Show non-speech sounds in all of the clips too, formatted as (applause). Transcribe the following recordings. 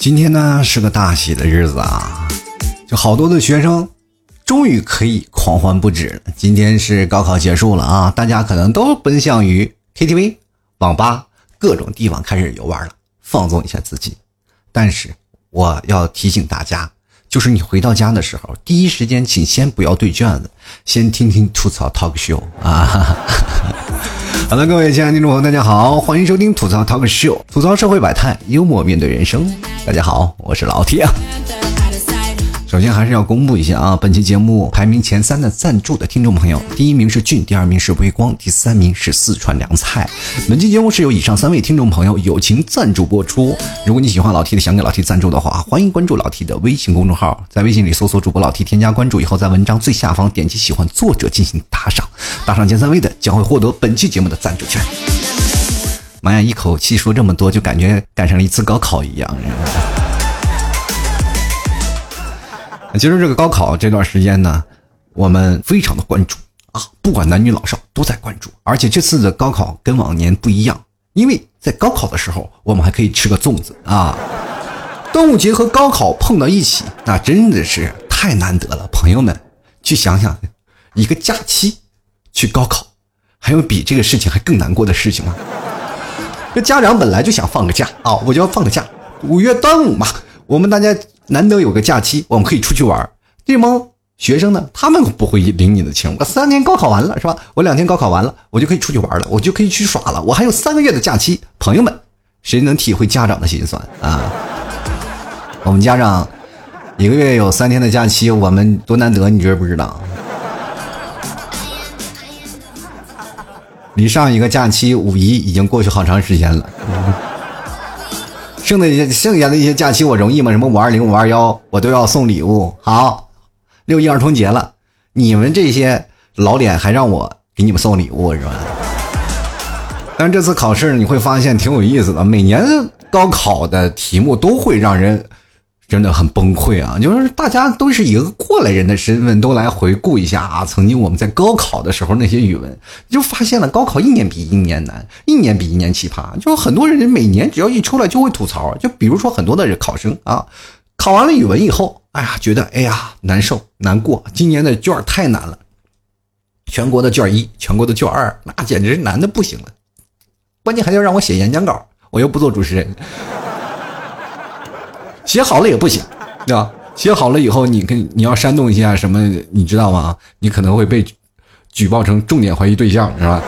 今天呢是个大喜的日子啊，就好多的学生终于可以狂欢不止了。今天是高考结束了啊，大家可能都奔向于 KTV、网吧各种地方开始游玩了，放纵一下自己。但是我要提醒大家，就是你回到家的时候，第一时间请先不要对卷子，先听听吐槽 talk show 啊。(laughs) 好了，各位亲爱的听众朋友，大家好，欢迎收听吐槽 talk show，吐槽社会百态，幽默面对人生。大家好，我是老铁。首先还是要公布一下啊，本期节目排名前三的赞助的听众朋友，第一名是俊，第二名是微光，第三名是四川凉菜。本期节目是由以上三位听众朋友友情赞助播出。如果你喜欢老 T 的，想给老 T 赞助的话，欢迎关注老 T 的微信公众号，在微信里搜索主播老 T，添加关注以后，在文章最下方点击喜欢作者进行打赏，打赏前三位的将会获得本期节目的赞助权。妈呀，一口气说这么多，就感觉赶上了一次高考一样。其实这个高考这段时间呢，我们非常的关注啊，不管男女老少都在关注。而且这次的高考跟往年不一样，因为在高考的时候，我们还可以吃个粽子啊。端午节和高考碰到一起，那真的是太难得了。朋友们，去想想，一个假期去高考，还有比这个事情还更难过的事情吗？这家长本来就想放个假啊，我就要放个假，五月端午嘛，我们大家。难得有个假期，我们可以出去玩。这帮学生呢，他们不会领你的情。我三天高考完了，是吧？我两天高考完了，我就可以出去玩了，我就可以去耍了。我还有三个月的假期。朋友们，谁能体会家长的心酸啊？我们家长一个月有三天的假期，我们多难得，你知不知道？离上一个假期五一已经过去好长时间了。剩的剩下的一些假期我容易吗？什么五二零、五二幺，我都要送礼物。好，六一儿童节了，你们这些老脸还让我给你们送礼物是吧？但这次考试你会发现挺有意思的，每年高考的题目都会让人。真的很崩溃啊！就是大家都是一个过来人的身份，都来回顾一下啊，曾经我们在高考的时候那些语文，就发现了高考一年比一年难，一年比一年奇葩。就很多人每年只要一出来就会吐槽，就比如说很多的考生啊，考完了语文以后，哎呀，觉得哎呀难受难过，今年的卷太难了，全国的卷一，全国的卷二，那简直难的不行了，关键还要让我写演讲稿，我又不做主持人。写好了也不行，对吧？写好了以后，你跟你要煽动一下什么，你知道吗？你可能会被举报成重点怀疑对象，是吧？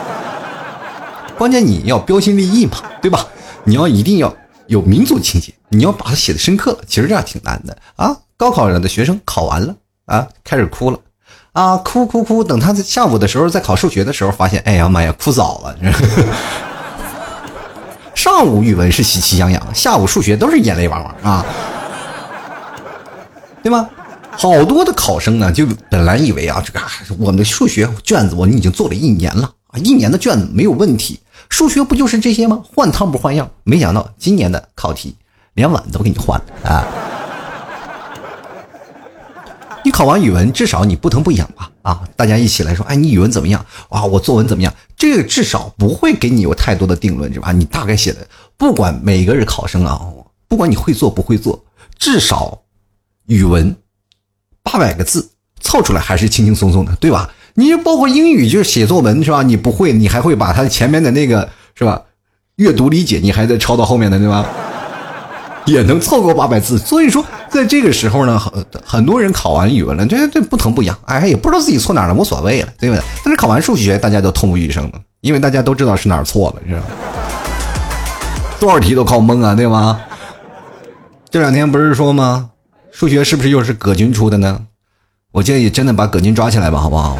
关键你要标新立异嘛，对吧？你要一定要有民族情节，你要把它写的深刻。其实这样挺难的啊！高考的学生考完了啊，开始哭了啊，哭哭哭。等他在下午的时候在考数学的时候，发现，哎呀妈呀，哭早了。上午语文是喜气洋洋，下午数学都是眼泪汪汪啊，对吗？好多的考生呢，就本来以为啊，这个我们的数学卷子我们已经做了一年了啊，一年的卷子没有问题，数学不就是这些吗？换汤不换药，没想到今年的考题连碗都给你换了啊。你考完语文，至少你不疼不痒吧？啊，大家一起来说，哎，你语文怎么样？哇，我作文怎么样？这个至少不会给你有太多的定论，是吧？你大概写的，不管每个人考生啊，不管你会做不会做，至少语文八百个字凑出来还是轻轻松松的，对吧？你包括英语就是写作文是吧？你不会，你还会把它前面的那个是吧？阅读理解你还得抄到后面的，对吧？也能凑够八百字，所以说。在这个时候呢，很很多人考完语文了，这这不疼不痒，哎，也不知道自己错哪了，无所谓了，对不对？但是考完数学，大家都痛不欲生了，因为大家都知道是哪儿错了，是吧？多少题都靠蒙啊，对吗？这两天不是说吗？数学是不是又是葛军出的呢？我建议真的把葛军抓起来吧，好不好？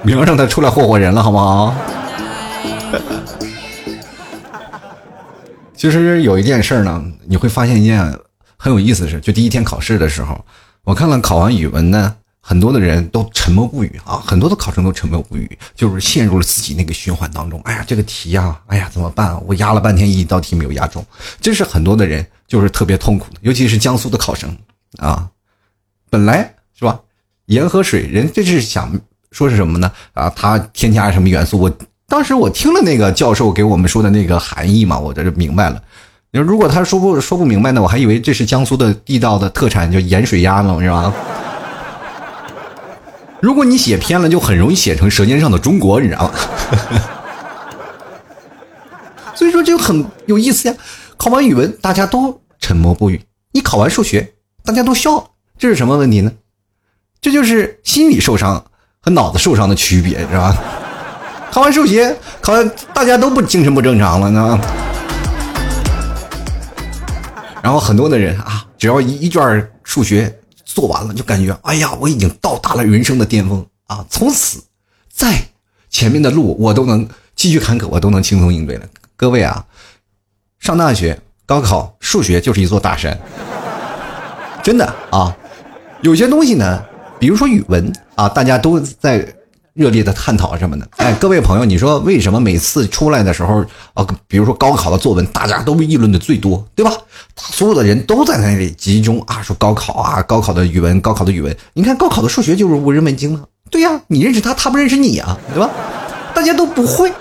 明儿让他出来霍霍人了，好不好？其实有一件事呢，你会发现一件。很有意思的事，就第一天考试的时候，我看了考完语文呢，很多的人都沉默不语啊，很多的考生都沉默不语，就是陷入了自己那个循环当中。哎呀，这个题呀，哎呀，怎么办？我压了半天，一道题没有压中，这是很多的人就是特别痛苦的，尤其是江苏的考生啊，本来是吧，盐和水，人这是想说是什么呢？啊，它添加什么元素？我当时我听了那个教授给我们说的那个含义嘛，我这就明白了。你说如果他说不说不明白呢，我还以为这是江苏的地道的特产，就盐水鸭呢，是吧？如果你写偏了，就很容易写成《舌尖上的中国》，你知道吗？(laughs) 所以说就很有意思呀。考完语文，大家都沉默不语；你考完数学，大家都笑，这是什么问题呢？这就是心理受伤和脑子受伤的区别，是吧？考完数学，考完大家都不精神不正常了呢。然后很多的人啊，只要一一卷数学。做完了就感觉，哎呀，我已经到达了人生的巅峰啊！从此，在前面的路我都能继续坎坷，我都能轻松应对了。各位啊，上大学高考数学就是一座大山，真的啊！有些东西呢，比如说语文啊，大家都在。热烈的探讨什么的？哎，各位朋友，你说为什么每次出来的时候，啊，比如说高考的作文，大家都议论的最多，对吧？所有的人都在那里集中啊，说高考啊，高考的语文，高考的语文。你看高考的数学就是无人问津了，对呀，你认识他，他不认识你啊，对吧？大家都不会，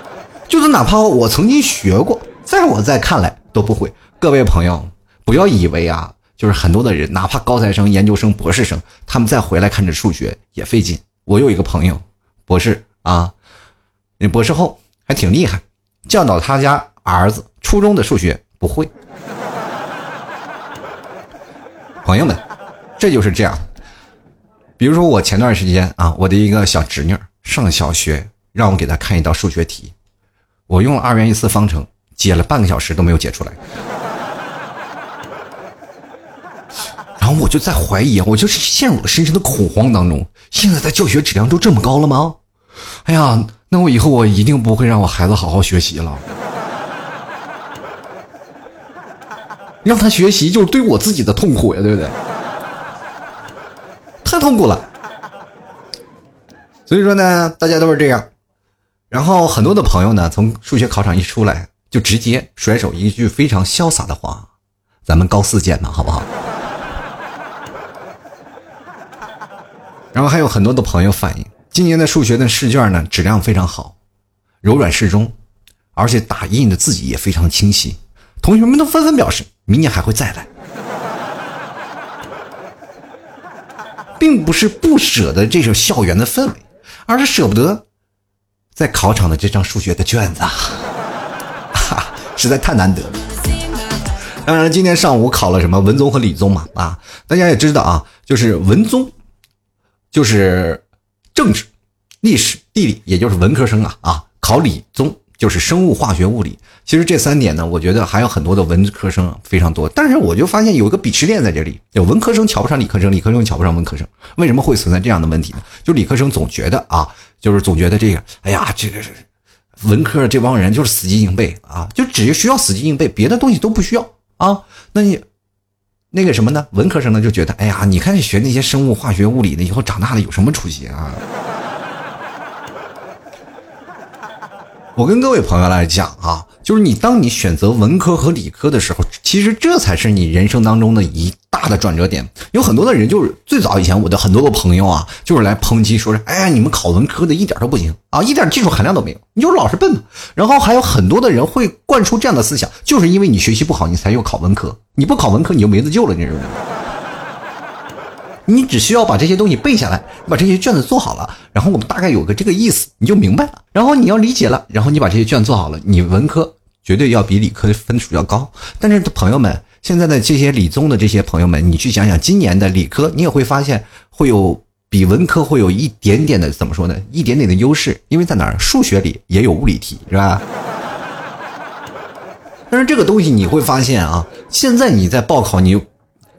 就是哪怕我曾经学过，在我在看来都不会。各位朋友，不要以为啊，就是很多的人，哪怕高材生、研究生、博士生，他们再回来看这数学也费劲。我有一个朋友。博士啊，那博士后还挺厉害，教导他家儿子初中的数学不会。朋友们，这就是这样。比如说我前段时间啊，我的一个小侄女上小学，让我给她看一道数学题，我用二元一次方程解了半个小时都没有解出来。然后我就在怀疑，我就是陷入了深深的恐慌当中。现在的教学质量都这么高了吗？哎呀，那我以后我一定不会让我孩子好好学习了。(laughs) 让他学习就是对我自己的痛苦呀，对不对？太痛苦了。所以说呢，大家都是这样。然后很多的朋友呢，从数学考场一出来，就直接甩手一句非常潇洒的话：“咱们高四见吧，好不好？”然后还有很多的朋友反映，今年的数学的试卷呢质量非常好，柔软适中，而且打印的字迹也非常清晰。同学们都纷纷表示，明年还会再来，并不是不舍得这种校园的氛围，而是舍不得在考场的这张数学的卷子，哈，(laughs) 实在太难得了。当然，今天上午考了什么文综和理综嘛？啊，大家也知道啊，就是文综。就是政治、历史、地理，也就是文科生啊啊，考理综就是生物、化学、物理。其实这三点呢，我觉得还有很多的文科生非常多。但是我就发现有一个鄙视链在这里，有文科生瞧不上理科生，理科生瞧不上文科生。为什么会存在这样的问题呢？就理科生总觉得啊，就是总觉得这个，哎呀，这个是文科这帮人就是死记硬背啊，就只需要死记硬背，别的东西都不需要啊。那你。那个什么呢？文科生呢就觉得，哎呀，你看学那些生物、化学、物理的，以后长大了有什么出息啊？我跟各位朋友来讲啊，就是你当你选择文科和理科的时候，其实这才是你人生当中的一大的转折点。有很多的人就是最早以前我的很多个朋友啊，就是来抨击说是，哎呀，你们考文科的一点都不行啊，一点技术含量都没有，你就是老是笨。然后还有很多的人会灌输这样的思想，就是因为你学习不好，你才要考文科，你不考文科你就没得救了，你知道吗？你只需要把这些东西背下来，把这些卷子做好了，然后我们大概有个这个意思，你就明白了。然后你要理解了，然后你把这些卷做好了，你文科绝对要比理科的分数要高。但是朋友们，现在的这些理综的这些朋友们，你去想想，今年的理科，你也会发现会有比文科会有一点点的怎么说呢？一点点的优势，因为在哪儿？数学里也有物理题，是吧？但是这个东西你会发现啊，现在你在报考，你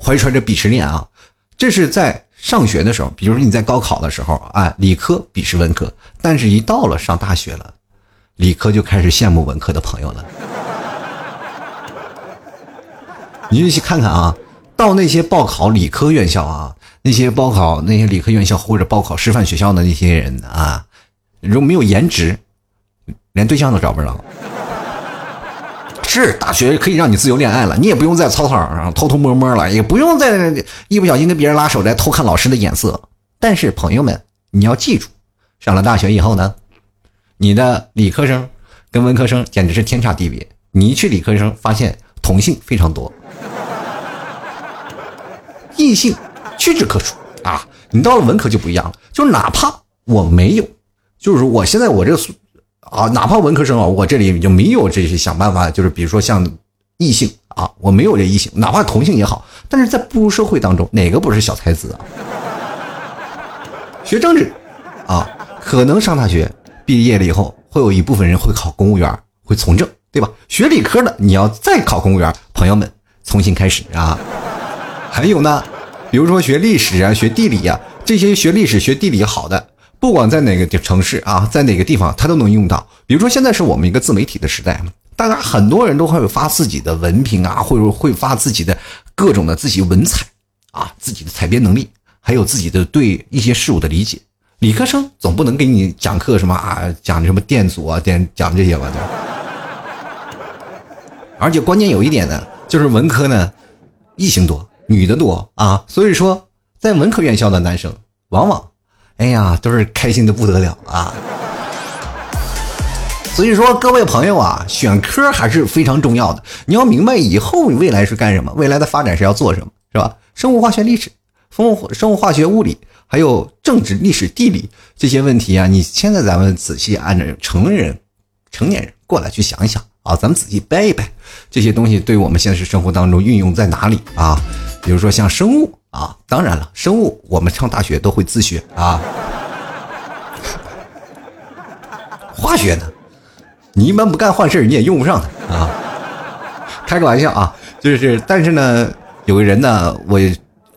怀揣着鄙视链啊。这是在上学的时候，比如说你在高考的时候啊，理科鄙视文科，但是一到了上大学了，理科就开始羡慕文科的朋友了。(laughs) 你就去看看啊，到那些报考理科院校啊，那些报考那些理科院校或者报考师范学校的那些人啊，如果没有颜值，连对象都找不着。是大学可以让你自由恋爱了，你也不用在操场上偷偷摸摸了，也不用再一不小心跟别人拉手来偷看老师的眼色。但是朋友们，你要记住，上了大学以后呢，你的理科生跟文科生简直是天差地别。你一去理科生，发现。同性非常多，异性屈指可数啊。你到了文科就不一样了，就哪怕我没有，就是我现在我这个啊，哪怕文科生啊，我这里就没有这些想办法，就是比如说像异性啊，我没有这异性，哪怕同性也好，但是在步入社会当中，哪个不是小才子啊？(laughs) 学政治啊，可能上大学毕业了以后，会有一部分人会考公务员，会从政。对吧？学理科的，你要再考公务员，朋友们，重新开始啊！还有呢，比如说学历史啊、学地理呀，这些学历史、学地理好的，不管在哪个城市啊，在哪个地方，他都能用到。比如说现在是我们一个自媒体的时代，大家很多人都会发自己的文凭啊，会会发自己的各种的自己文采啊，自己的采编能力，还有自己的对一些事物的理解。理科生总不能给你讲课什么啊，讲什么电阻啊，电讲这些吧？对。(laughs) 而且关键有一点呢，就是文科呢，异性多，女的多啊，所以说在文科院校的男生，往往，哎呀，都是开心的不得了啊。所以说各位朋友啊，选科还是非常重要的。你要明白以后你未来是干什么，未来的发展是要做什么，是吧？生物化学、历史、生物生物化学、物理，还有政治、历史、地理这些问题啊，你现在咱们仔细按照成人、成年人过来去想一想。啊，咱们仔细掰一掰，这些东西对我们现实生活当中运用在哪里啊？比如说像生物啊，当然了，生物我们上大学都会自学啊。化学呢，你一般不干坏事你也用不上它啊。开个玩笑啊，就是，但是呢，有个人呢，我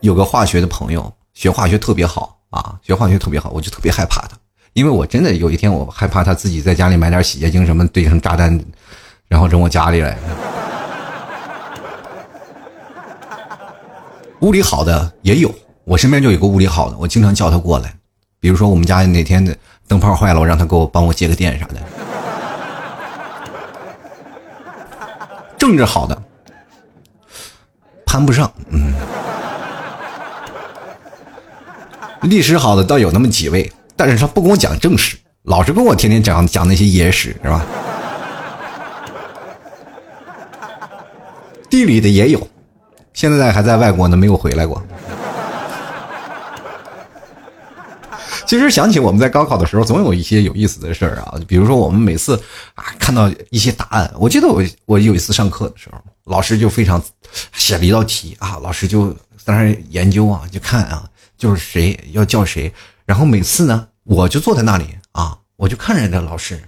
有个化学的朋友，学化学特别好啊，学化学特别好，我就特别害怕他，因为我真的有一天我害怕他自己在家里买点洗洁精什么兑成炸弹。然后扔我家里来，物理好的也有，我身边就有个物理好的，我经常叫他过来。比如说我们家哪天的灯泡坏了，我让他给我帮我接个电啥的。政治好的攀不上，嗯。历史好的倒有那么几位，但是他不跟我讲正史，老是跟我天天讲讲那些野史，是吧？地理的也有，现在还在外国呢，没有回来过。其实想起我们在高考的时候，总有一些有意思的事儿啊，比如说我们每次啊看到一些答案，我记得我我有一次上课的时候，老师就非常写了一道题啊，老师就当然研究啊，就看啊，就是谁要叫谁，然后每次呢，我就坐在那里啊，我就看着那老师，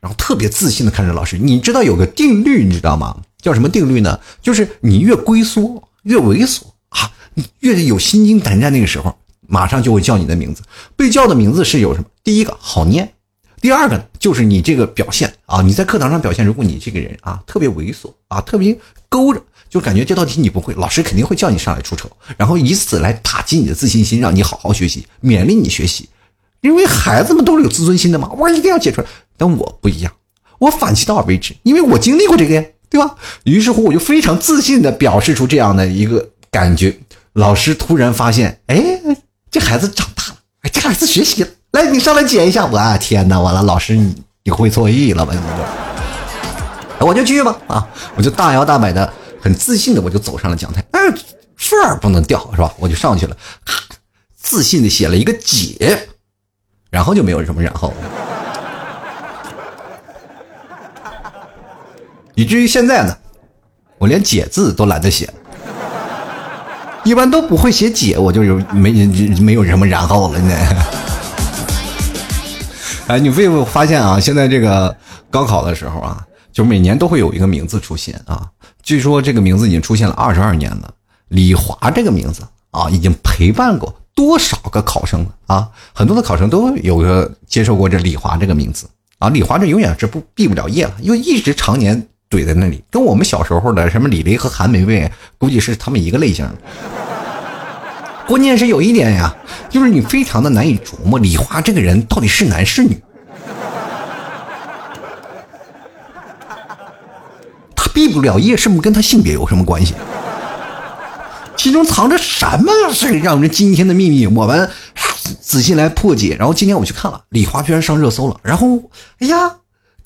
然后特别自信的看着老师，你知道有个定律，你知道吗？叫什么定律呢？就是你越龟缩越猥琐啊，你越有心惊胆战那个时候，马上就会叫你的名字。被叫的名字是有什么？第一个好念，第二个就是你这个表现啊，你在课堂上表现，如果你这个人啊特别猥琐啊，特别勾着，就感觉这道题你不会，老师肯定会叫你上来出丑，然后以此来打击你的自信心，让你好好学习，勉励你学习。因为孩子们都是有自尊心的嘛，我一定要解出来。但我不一样，我反其道而为之，因为我经历过这个呀。对吧？于是乎，我就非常自信的表示出这样的一个感觉。老师突然发现，哎，这孩子长大了，哎，这孩子学习了。来，你上来解一下。我啊天哪，完了，老师你你会错意了吧？你就，我就去吧。啊，我就大摇大摆的，很自信的，我就走上了讲台。但是分儿不能掉，是吧？我就上去了，自信的写了一个解，然后就没有什么然后。以至于现在呢，我连解字都懒得写，一般都不会写解，我就有没没有什么然后了呢。(laughs) 哎，你会不会发现啊？现在这个高考的时候啊，就每年都会有一个名字出现啊。据说这个名字已经出现了二十二年了，李华这个名字啊，已经陪伴过多少个考生了啊？很多的考生都有个接受过这李华这个名字啊。李华这永远是不毕不了业了，因为一直常年。怼在那里，跟我们小时候的什么李雷和韩梅梅，估计是他们一个类型。关键是有一点呀，就是你非常的难以琢磨李华这个人到底是男是女。他毕不了业，是不是跟他性别有什么关系？其中藏着什么是让人惊天的秘密？我们仔细来破解。然后今天我去看了，李华居然上热搜了。然后，哎呀！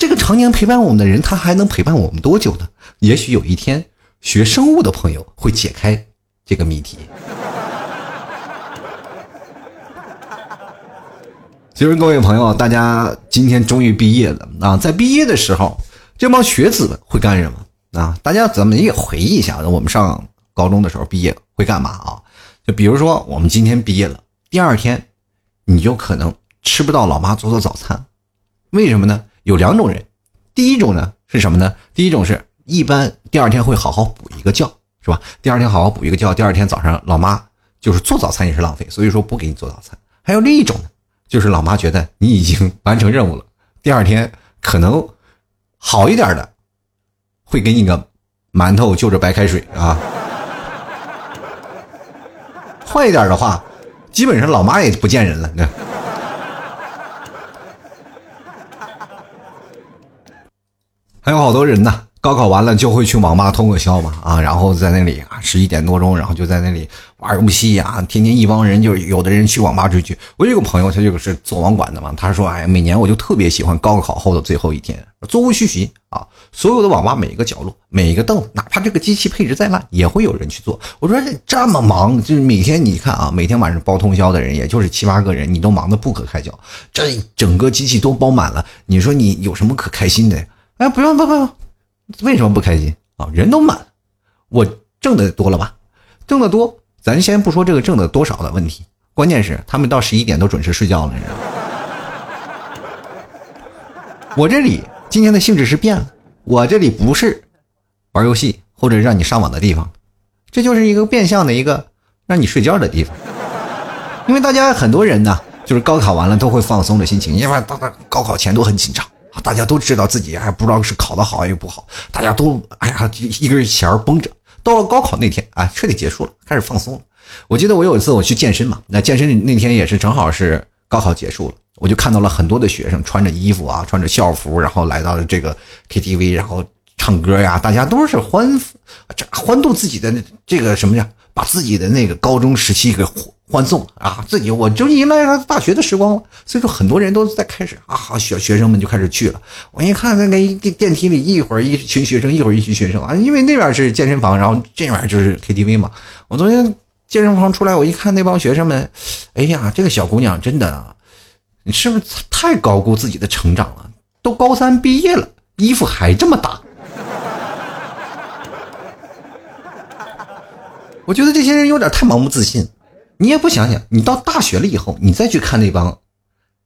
这个常年陪伴我们的人，他还能陪伴我们多久呢？也许有一天，学生物的朋友会解开这个谜题。其实各位朋友，大家今天终于毕业了啊！在毕业的时候，这帮学子们会干什么啊？大家咱们也回忆一下，我们上高中的时候毕业会干嘛啊？就比如说，我们今天毕业了，第二天你就可能吃不到老妈做的早餐，为什么呢？有两种人，第一种呢是什么呢？第一种是一般第二天会好好补一个觉，是吧？第二天好好补一个觉，第二天早上老妈就是做早餐也是浪费，所以说不给你做早餐。还有另一种呢。就是老妈觉得你已经 (laughs) 完成任务了，第二天可能好一点的，会给你个馒头就着白开水啊。(laughs) 坏一点的话，基本上老妈也不见人了。还有好多人呢。高考完了就会去网吧通个宵嘛啊，然后在那里啊十一点多钟，然后就在那里玩游戏呀，天天一帮人就有的人去网吧追剧。我有个朋友，他就是做网管的嘛，他说哎，每年我就特别喜欢高考后的最后一天，座无虚席啊，所有的网吧每一个角落，每一个凳子，哪怕这个机器配置再烂，也会有人去做。我说这这么忙，就是每天你看啊，每天晚上包通宵的人也就是七八个人，你都忙得不可开交，这整个机器都包满了，你说你有什么可开心的？哎，不用不不。为什么不开心啊？人都满，我挣的多了吧？挣的多，咱先不说这个挣的多少的问题，关键是他们到十一点都准时睡觉了，你知道吗？我这里今天的性质是变了，我这里不是玩游戏或者让你上网的地方，这就是一个变相的一个让你睡觉的地方。因为大家很多人呢，就是高考完了都会放松的心情，因为大家高考前都很紧张。大家都知道自己还不知道是考得好还是不好，大家都哎呀一根弦儿绷着。到了高考那天啊，彻底结束了，开始放松了。我记得我有一次我去健身嘛，那健身那天也是正好是高考结束了，我就看到了很多的学生穿着衣服啊，穿着校服，然后来到了这个 KTV，然后唱歌呀，大家都是欢这欢度自己的这个什么呀，把自己的那个高中时期给。欢送啊！自己我就迎来了大学的时光了，所以说很多人都在开始啊，学学生们就开始去了。我一看那个电电梯里，一会儿一群学生，一会儿一群学生啊，因为那边是健身房，然后这边就是 KTV 嘛。我昨天健身房出来，我一看那帮学生们，哎呀，这个小姑娘真的，你是不是太高估自己的成长了？都高三毕业了，衣服还这么大。我觉得这些人有点太盲目自信。你也不想想，你到大学了以后，你再去看那帮，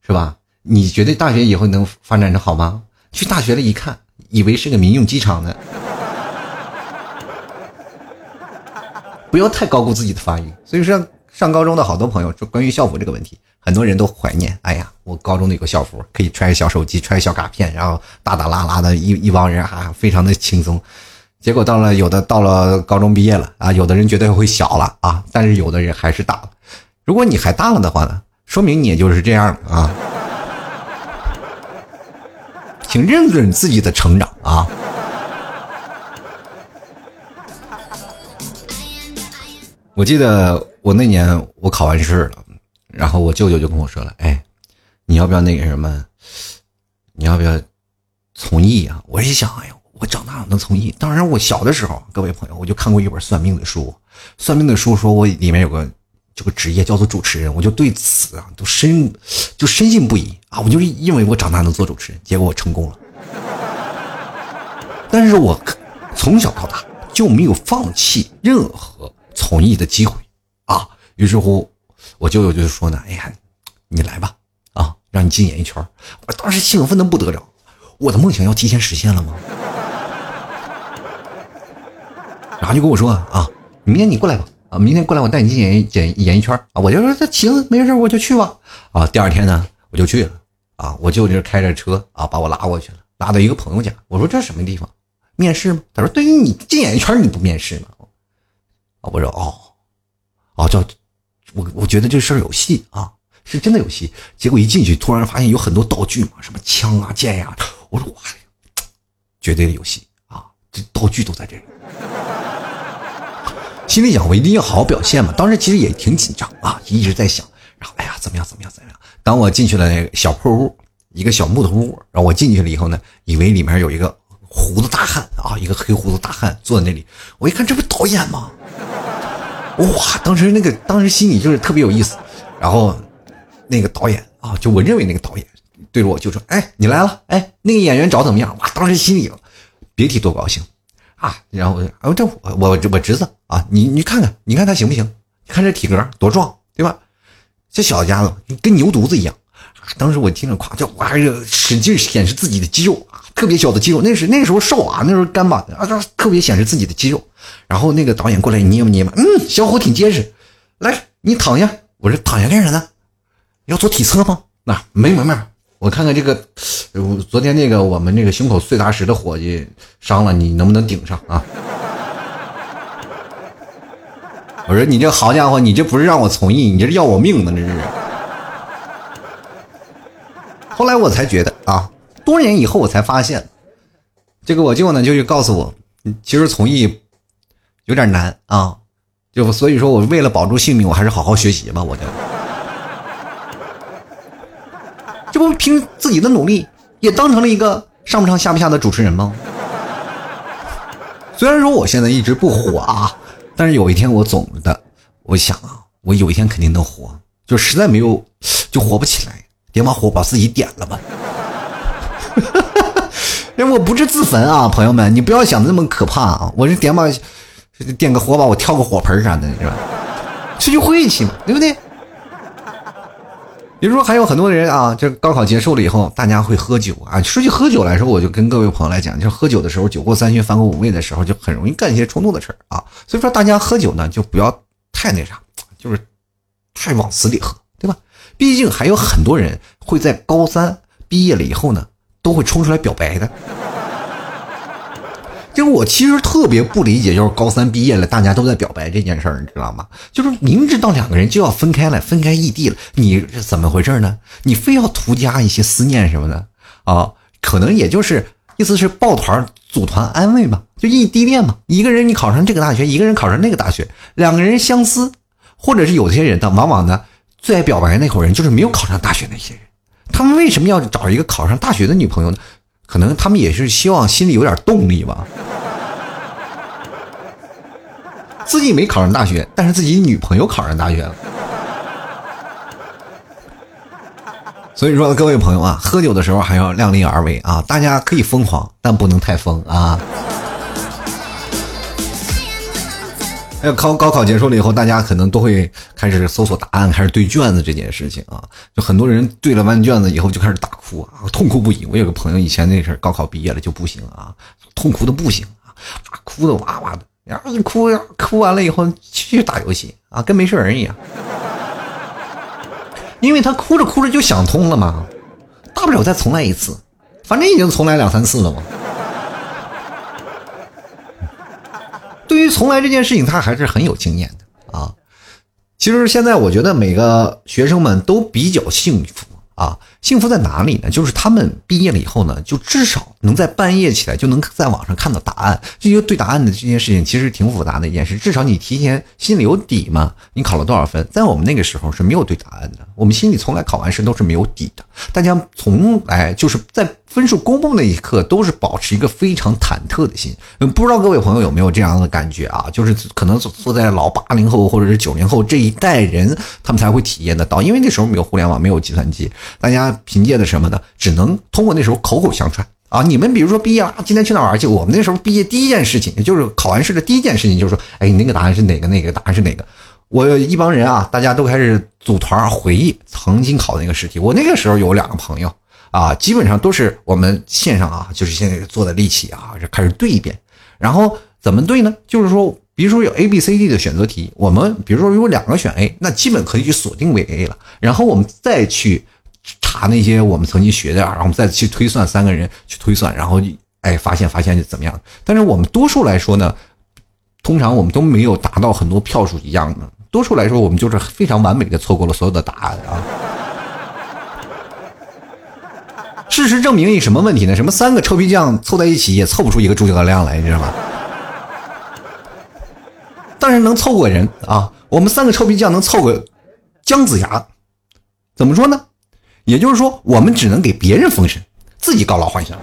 是吧？你觉得大学以后能发展的好吗？去大学了一看，以为是个民用机场呢。(laughs) 不要太高估自己的发育。所以说，上高中的好多朋友说，关于校服这个问题，很多人都怀念。哎呀，我高中的有个校服，可以揣小手机，揣小卡片，然后大大拉拉的一一帮人，啊非常的轻松。结果到了有的到了高中毕业了啊，有的人觉得会小了啊，但是有的人还是大了。如果你还大了的话呢，说明你也就是这样啊。请认准自己的成长啊。我记得我那年我考完试了，然后我舅舅就跟我说了：“哎，你要不要那个什么？你要不要从艺啊？”我一想，哎呦。我长大了能从艺，当然我小的时候，各位朋友，我就看过一本算命的书，算命的书说我里面有个这个职业叫做主持人，我就对此啊都深就深信不疑啊，我就认为我长大能做主持人，结果我成功了，但是我从小到大就没有放弃任何从艺的机会啊，于是乎我舅舅就说呢，哎呀，你来吧，啊，让你进演艺圈，我当时兴奋的不得了，我的梦想要提前实现了吗？然后就跟我说啊，明天你过来吧，啊，明天过来我带你进演演演艺圈啊，我就说这行，没事我就去吧，啊，第二天呢我就去了，啊，我舅舅开着车啊把我拉过去了，拉到一个朋友家，我说这什么地方？面试吗？他说对于你进演艺圈你不面试吗？啊，我说哦，哦叫，我我觉得这事儿有戏啊，是真的有戏。结果一进去，突然发现有很多道具嘛，什么枪啊剑呀，我说哇，绝对有戏啊，这道具都在这里。心里想，我一定要好好表现嘛。当时其实也挺紧张啊，一直在想，然后哎呀，怎么样，怎么样，怎么样？当我进去了那个小破屋，一个小木头屋，然后我进去了以后呢，以为里面有一个胡子大汉啊，一个黑胡子大汉坐在那里。我一看，这不导演吗？哇！当时那个当时心里就是特别有意思。然后那个导演啊，就我认为那个导演对着我就说：“哎，你来了！哎，那个演员找怎么样？”哇！当时心里别提多高兴啊！然后我啊这我我我侄子啊，你你看看，你看他行不行？你看这体格多壮，对吧？这小家伙跟牛犊子一样。当时我听着夸叫，我还使劲显示自己的肌肉啊，特别小的肌肉。那是那时候瘦啊，那时候干巴的啊，特别显示自己的肌肉。然后那个导演过来捏吧捏吧，嗯，小伙挺结实。来，你躺下。我说躺下干啥呢？要做体测吗？那没没没，我看看这个，我昨天那个我们那个胸口碎大石的伙计伤了，你能不能顶上啊？我说你这好家伙，你这不是让我从艺，你这是要我命呢，这是。后来我才觉得啊，多年以后我才发现，这个我舅呢就就告诉我，其实从艺有点难啊，就所以说我为了保住性命，我还是好好学习吧，我就。这不凭自己的努力也当成了一个上不上下不下的主持人吗？虽然说我现在一直不火啊，但是有一天我总的，我想啊，我有一天肯定能火，就实在没有就火不起来。点把火把自己点了吧，(laughs) 因为我不是自焚啊，朋友们，你不要想的那么可怕啊！我是点把点个火把，我跳个火盆啥的，是吧？这就晦气嘛，对不对？比如说还有很多人啊，就高考结束了以后，大家会喝酒啊。说起喝酒来说，我就跟各位朋友来讲，就是喝酒的时候，酒过三巡，饭过五味的时候，就很容易干一些冲动的事儿啊。所以说，大家喝酒呢，就不要太那啥，就是太往死里喝。对吧毕竟还有很多人会在高三毕业了以后呢，都会冲出来表白的。就是我其实特别不理解，就是高三毕业了，大家都在表白这件事儿，你知道吗？就是明知道两个人就要分开了，分开异地了，你是怎么回事呢？你非要图加一些思念什么的啊？可能也就是意思是抱团组团安慰嘛，就异地恋嘛。一个人你考上这个大学，一个人考上那个大学，两个人相思，或者是有些人呢，往往呢。最爱表白那伙人就是没有考上大学那些人，他们为什么要找一个考上大学的女朋友呢？可能他们也是希望心里有点动力吧。自己没考上大学，但是自己女朋友考上大学了。所以说，各位朋友啊，喝酒的时候还要量力而为啊！大家可以疯狂，但不能太疯啊。还有高考结束了以后，大家可能都会开始搜索答案，开始对卷子这件事情啊。就很多人对了完卷子以后就开始大哭啊，痛哭不已。我有个朋友以前那是高考毕业了就不行啊，痛哭的不行啊，哭的哇哇的，然后哭哭完了以后继续打游戏啊，跟没事人一样。因为他哭着哭着就想通了嘛，大不了再重来一次，反正已经重来两三次了嘛。对于从来这件事情，他还是很有经验的啊。其实现在我觉得每个学生们都比较幸福啊。幸福在哪里呢？就是他们毕业了以后呢，就至少能在半夜起来就能在网上看到答案。这些对答案的这件事情其实挺复杂的一件事，至少你提前心里有底嘛。你考了多少分？在我们那个时候是没有对答案的，我们心里从来考完试都是没有底的。大家从来就是在分数公布那一刻都是保持一个非常忐忑的心。嗯，不知道各位朋友有没有这样的感觉啊？就是可能坐在老八零后或者是九零后这一代人，他们才会体验得到，因为那时候没有互联网，没有计算机，大家。凭借的什么呢？只能通过那时候口口相传啊！你们比如说毕业啊，今天去哪玩去？我们那时候毕业第一件事情，也就是考完试的第一件事情，就是说，哎，你那个答案是哪个？那个答案是哪个？我一帮人啊，大家都开始组团回忆曾经考的那个试题。我那个时候有两个朋友啊，基本上都是我们线上啊，就是现在坐在一起啊，就开始对一遍。然后怎么对呢？就是说，比如说有 A、B、C、D 的选择题，我们比如说如果两个选 A，那基本可以去锁定为 A 了。然后我们再去。查那些我们曾经学的，然后我们再去推算三个人去推算，然后哎发现发现怎么样？但是我们多数来说呢，通常我们都没有达到很多票数一样的。多数来说，我们就是非常完美的错过了所有的答案啊。事实证明，一什么问题呢？什么三个臭皮匠凑在一起也凑不出一个诸葛亮来，你知道吗？但是能凑个人啊，我们三个臭皮匠能凑个姜子牙，怎么说呢？也就是说，我们只能给别人封神，自己告老还乡。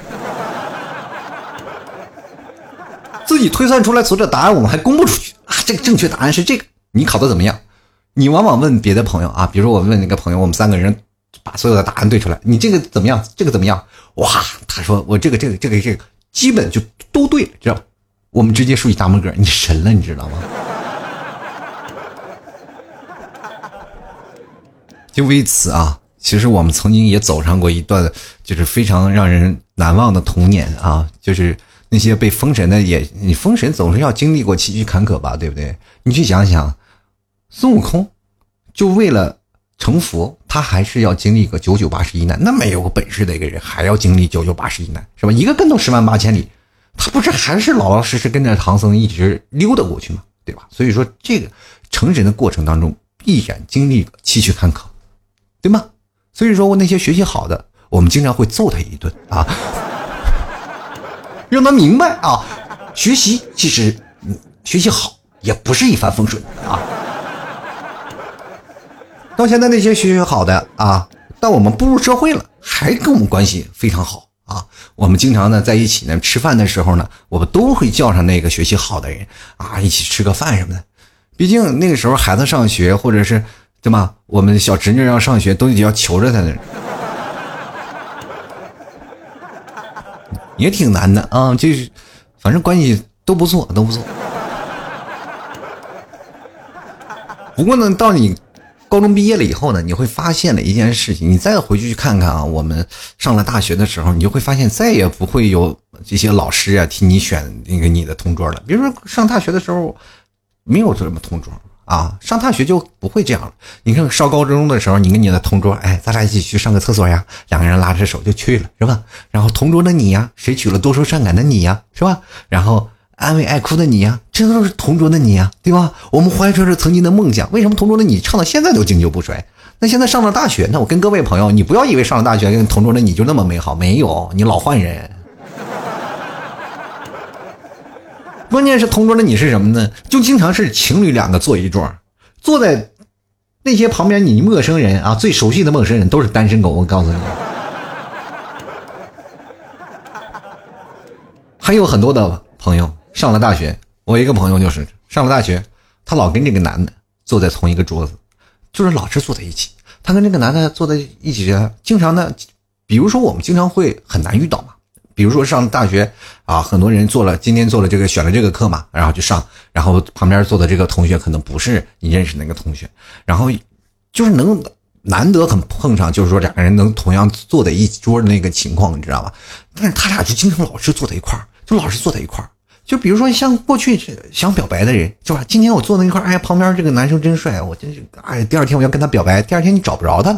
自己推算出来所有的答案，我们还公布出去啊！这个正确答案是这个。你考的怎么样？你往往问别的朋友啊，比如说我问那个朋友，我们三个人把所有的答案对出来，你这个怎么样？这个怎么样？哇，他说我这个这个这个这个基本就都对了，知道我们直接竖起大拇哥，你神了，你知道吗？就为此啊，其实我们曾经也走上过一段就是非常让人难忘的童年啊，就是那些被封神的也，你封神总是要经历过崎岖坎坷吧，对不对？你去想想。孙悟空，就为了成佛，他还是要经历个九九八十一难。那么有个本事的一个人，还要经历九九八十一难，是吧？一个跟头十万八千里，他不是还是老老实实跟着唐僧一直溜达过去吗？对吧？所以说，这个成神的过程当中，必然经历崎岖坎坷，对吗？所以说我那些学习好的，我们经常会揍他一顿啊，让他明白啊，学习其实学习好也不是一帆风顺啊。到现在那些学习好的啊，但我们步入社会了，还跟我们关系非常好啊。我们经常呢在一起呢吃饭的时候呢，我们都会叫上那个学习好的人啊，一起吃个饭什么的。毕竟那个时候孩子上学或者是对吧，我们小侄女要上学都得要求着她呢，也挺难的啊。就是反正关系都不错，都不错。不过呢，到你。高中毕业了以后呢，你会发现了一件事情。你再回去看看啊，我们上了大学的时候，你就会发现再也不会有这些老师啊替你选那个你的同桌了。比如说上大学的时候，没有这么同桌啊，上大学就不会这样了。你看上高中的时候，你跟你的同桌，哎，咱俩一起去上个厕所呀，两个人拉着手就去了，是吧？然后同桌的你呀，谁娶了多愁善感的你呀，是吧？然后。安慰爱哭的你呀，这都是同桌的你呀，对吧？我们怀揣着曾经的梦想，为什么同桌的你唱到现在都经久不衰？那现在上了大学，那我跟各位朋友，你不要以为上了大学跟同桌的你就那么美好，没有，你老换人。关键是同桌的你是什么呢？就经常是情侣两个坐一桌，坐在那些旁边你陌生人啊，最熟悉的陌生人都是单身狗，我告诉你，还有很多的朋友。上了大学，我一个朋友就是上了大学，他老跟这个男的坐在同一个桌子，就是老是坐在一起。他跟这个男的坐在一起，经常呢，比如说我们经常会很难遇到嘛。比如说上大学啊，很多人做了今天做了这个选了这个课嘛，然后就上，然后旁边坐的这个同学可能不是你认识那个同学，然后就是能难得很碰上，就是说两个人能同样坐在一桌的那个情况，你知道吧？但是他俩就经常老是坐在一块，就老是坐在一块。就比如说像过去想表白的人，是吧？今天我坐那一块哎，旁边这个男生真帅，我真是，哎，第二天我要跟他表白，第二天你找不着他，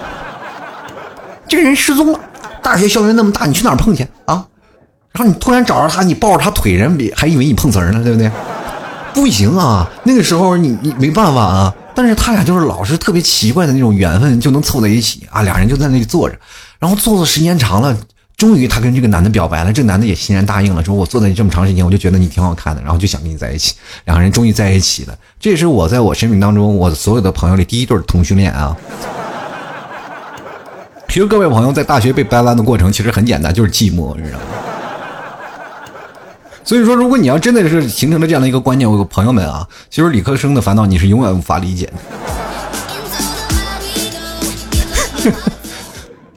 (laughs) 这个人失踪了。大学校园那么大，你去哪儿碰去啊？然后你突然找着他，你抱着他腿，人比还以为你碰瓷儿呢，对不对？不行啊，那个时候你你没办法啊。但是他俩就是老是特别奇怪的那种缘分，就能凑在一起啊。俩人就在那里坐着，然后坐的时间长了。终于，他跟这个男的表白了，这男的也欣然答应了，说：“我坐在你这么长时间，我就觉得你挺好看的，然后就想跟你在一起。”两个人终于在一起了。这也是我在我生命当中，我所有的朋友里第一对同性恋啊。其实各位朋友在大学被掰弯的过程其实很简单，就是寂寞，你知道吗？所以说，如果你要真的是形成了这样的一个观念，我朋友们啊，其实理科生的烦恼你是永远无法理解的，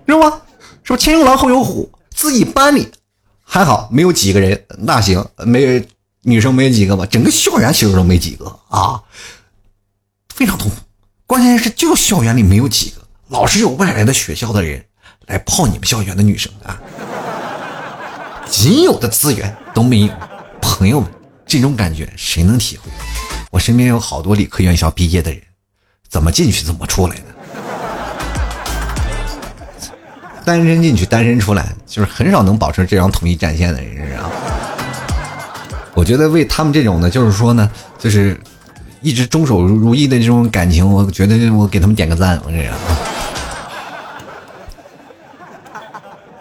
是吗？说前有狼后有虎，自己班里还好没有几个人，那行没女生没几个吧，整个校园其实都没几个啊，非常痛苦。关键是就校园里没有几个，老是有外来的学校的人来泡你们校园的女生啊，仅有的资源都没有。朋友们，这种感觉谁能体会？我身边有好多理科院校毕业的人，怎么进去怎么出来的。单身进去，单身出来，就是很少能保持这样统一战线的人，啊。我觉得为他们这种呢，就是说呢，就是一直忠守如一的这种感情，我觉得我给他们点个赞，我这样。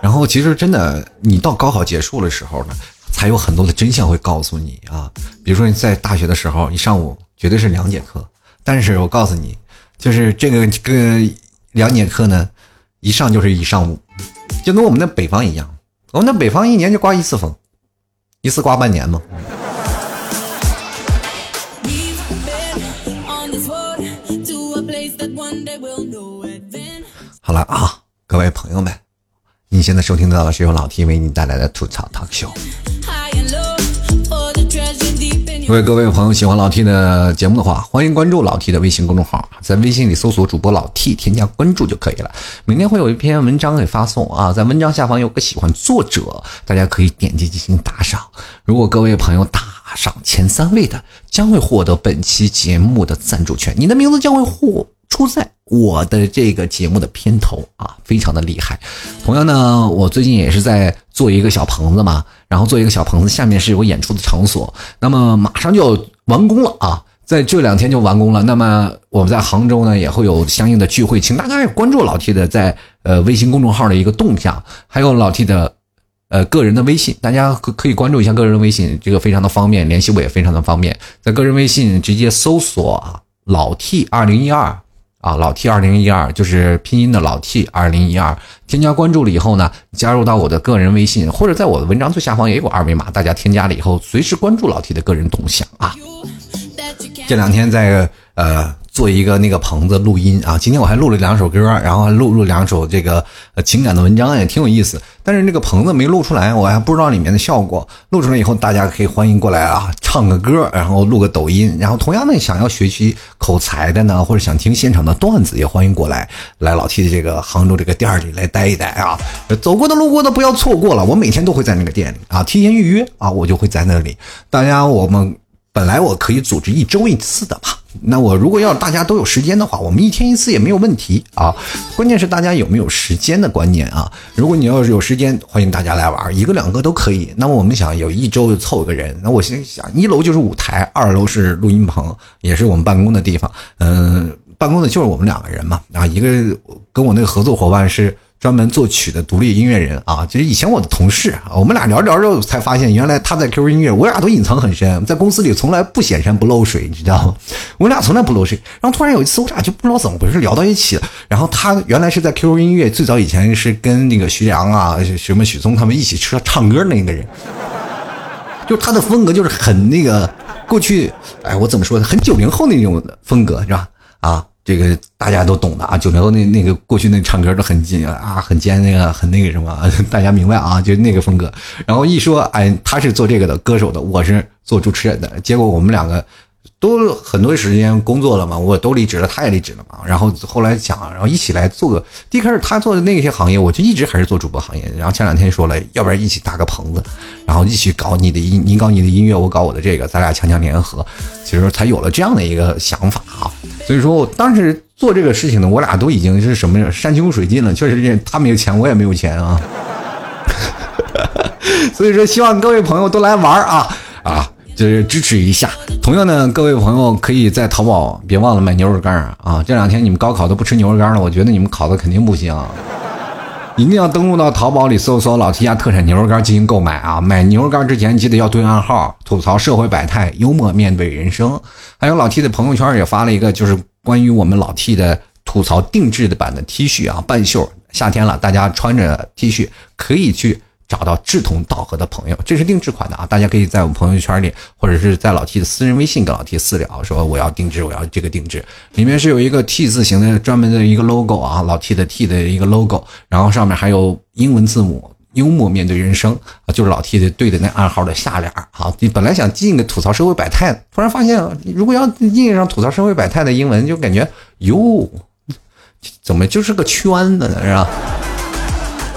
然后，其实真的，你到高考结束的时候呢，才有很多的真相会告诉你啊。比如说你在大学的时候，一上午绝对是两节课，但是我告诉你，就是这个跟。两节课呢，一上就是一上午，就跟我们的北方一样，我们的北方一年就刮一次风，一次刮半年嘛。好了啊，各位朋友们，你现在收听到的是由老 T 为你带来的吐槽 talk show。各位各位朋友，喜欢老 T 的节目的话，欢迎关注老 T 的微信公众号，在微信里搜索主播老 T，添加关注就可以了。每天会有一篇文章给发送啊，在文章下方有个喜欢作者，大家可以点击进行打赏。如果各位朋友打赏前三位的，将会获得本期节目的赞助权，你的名字将会获。出在我的这个节目的片头啊，非常的厉害。同样呢，我最近也是在做一个小棚子嘛，然后做一个小棚子，下面是有个演出的场所，那么马上就要完工了啊，在这两天就完工了。那么我们在杭州呢也会有相应的聚会，请大家也关注老 T 的在呃微信公众号的一个动向，还有老 T 的呃个人的微信，大家可可以关注一下个人微信，这个非常的方便，联系我也非常的方便，在个人微信直接搜索啊老 T 二零一二。啊，老 T 二零一二就是拼音的老 T 二零一二，添加关注了以后呢，加入到我的个人微信，或者在我的文章最下方也有二维码，大家添加了以后，随时关注老 T 的个人动向啊。这两天在呃。做一个那个棚子录音啊，今天我还录了两首歌，然后还录录两首这个呃情感的文章，也挺有意思。但是那个棚子没录出来，我还不知道里面的效果。录出来以后，大家可以欢迎过来啊，唱个歌，然后录个抖音。然后同样的，想要学习口才的呢，或者想听现场的段子，也欢迎过来，来老 T 的这个杭州这个店里来待一待啊。走过的路过的不要错过了，我每天都会在那个店里啊，提前预约啊，我就会在那里。大家我们。本来我可以组织一周一次的嘛，那我如果要大家都有时间的话，我们一天一次也没有问题啊。关键是大家有没有时间的观念啊。如果你要是有时间，欢迎大家来玩，一个两个都可以。那么我们想有一周就凑个人，那我心想，一楼就是舞台，二楼是录音棚，也是我们办公的地方。嗯，办公的就是我们两个人嘛，啊，一个跟我那个合作伙伴是。专门作曲的独立音乐人啊，就是以前我的同事啊，我们俩聊着聊着才发现，原来他在 QQ 音乐，我俩都隐藏很深，在公司里从来不显山不漏水，你知道吗？我俩从来不漏水。然后突然有一次，我俩就不知道怎么回事聊到一起了。然后他原来是在 QQ 音乐，最早以前是跟那个徐良啊、什么许嵩他们一起唱唱歌那个人，就他的风格就是很那个过去，哎，我怎么说呢？很九零后那种风格是吧？啊。这个大家都懂的啊，九零后那那个过去那唱歌都很尖啊，很尖那个很那个什么，(laughs) 大家明白啊，就那个风格。然后一说，哎，他是做这个的歌手的，我是做主持人的，结果我们两个。都很多时间工作了嘛，我都离职了，他也离职了嘛。然后后来讲，然后一起来做个。一开始他做的那些行业，我就一直还是做主播行业。然后前两天说了，要不然一起搭个棚子，然后一起搞你的音，你搞你的音乐，我搞我的这个，咱俩强强联合，其实才有了这样的一个想法啊。所以说我当时做这个事情呢，我俩都已经是什么山穷水尽了，确实是他没有钱，我也没有钱啊。(laughs) 所以说，希望各位朋友都来玩啊啊！就是支持一下。同样呢，各位朋友可以在淘宝别忘了买牛肉干啊！这两天你们高考都不吃牛肉干了，我觉得你们考的肯定不行。一定要登录到淘宝里搜索老 T 家特产牛肉干进行购买啊！买牛肉干之前记得要对暗号，吐槽社会百态，幽默面对人生。还有老 T 的朋友圈也发了一个，就是关于我们老 T 的吐槽定制的版的 T 恤啊，半袖。夏天了，大家穿着 T 恤可以去。找到志同道合的朋友，这是定制款的啊！大家可以在我们朋友圈里，或者是在老 T 的私人微信跟老 T 私聊，说我要定制，我要这个定制。里面是有一个 T 字形的专门的一个 logo 啊，老 T 的 T 的一个 logo，然后上面还有英文字母，幽默面对人生啊，就是老 T 的对的那暗号的下联好，你本来想印个吐槽社会百态，突然发现如果要印上吐槽社会百态的英文，就感觉哟，怎么就是个圈子呢，是吧？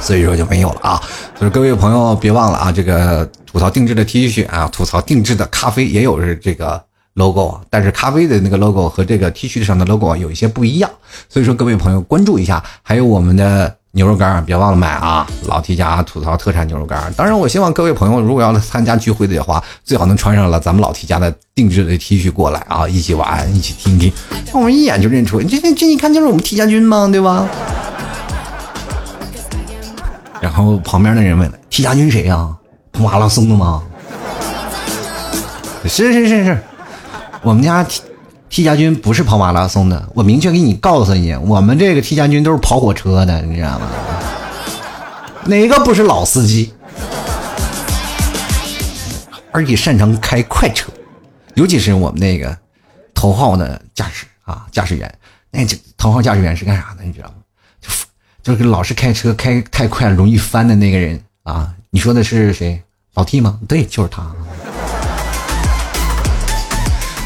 所以说就没有了啊！就是各位朋友别忘了啊，这个吐槽定制的 T 恤啊，吐槽定制的咖啡也有这个 logo，但是咖啡的那个 logo 和这个 T 恤上的 logo 有一些不一样。所以说各位朋友关注一下，还有我们的牛肉干别忘了买啊！老 T 家吐槽特产牛肉干当然，我希望各位朋友如果要参加聚会的话，最好能穿上了咱们老 T 家的定制的 T 恤过来啊，一起玩，一起听听，我们一眼就认出，这这这一看就是我们 T 家军嘛，对吧？然后旁边的人问了：“T 家军谁呀？马拉松的吗？”“是是是是，我们家 T 家军不是跑马拉松的，我明确给你告诉你，我们这个 T 家军都是跑火车的，你知道吗？哪个不是老司机？而且擅长开快车，尤其是我们那个头号的驾驶啊，驾驶员。那头号驾驶员是干啥的？你知道吗？就是老是开车开太快容易翻的那个人啊。你说的是谁？老 T 吗？对，就是他。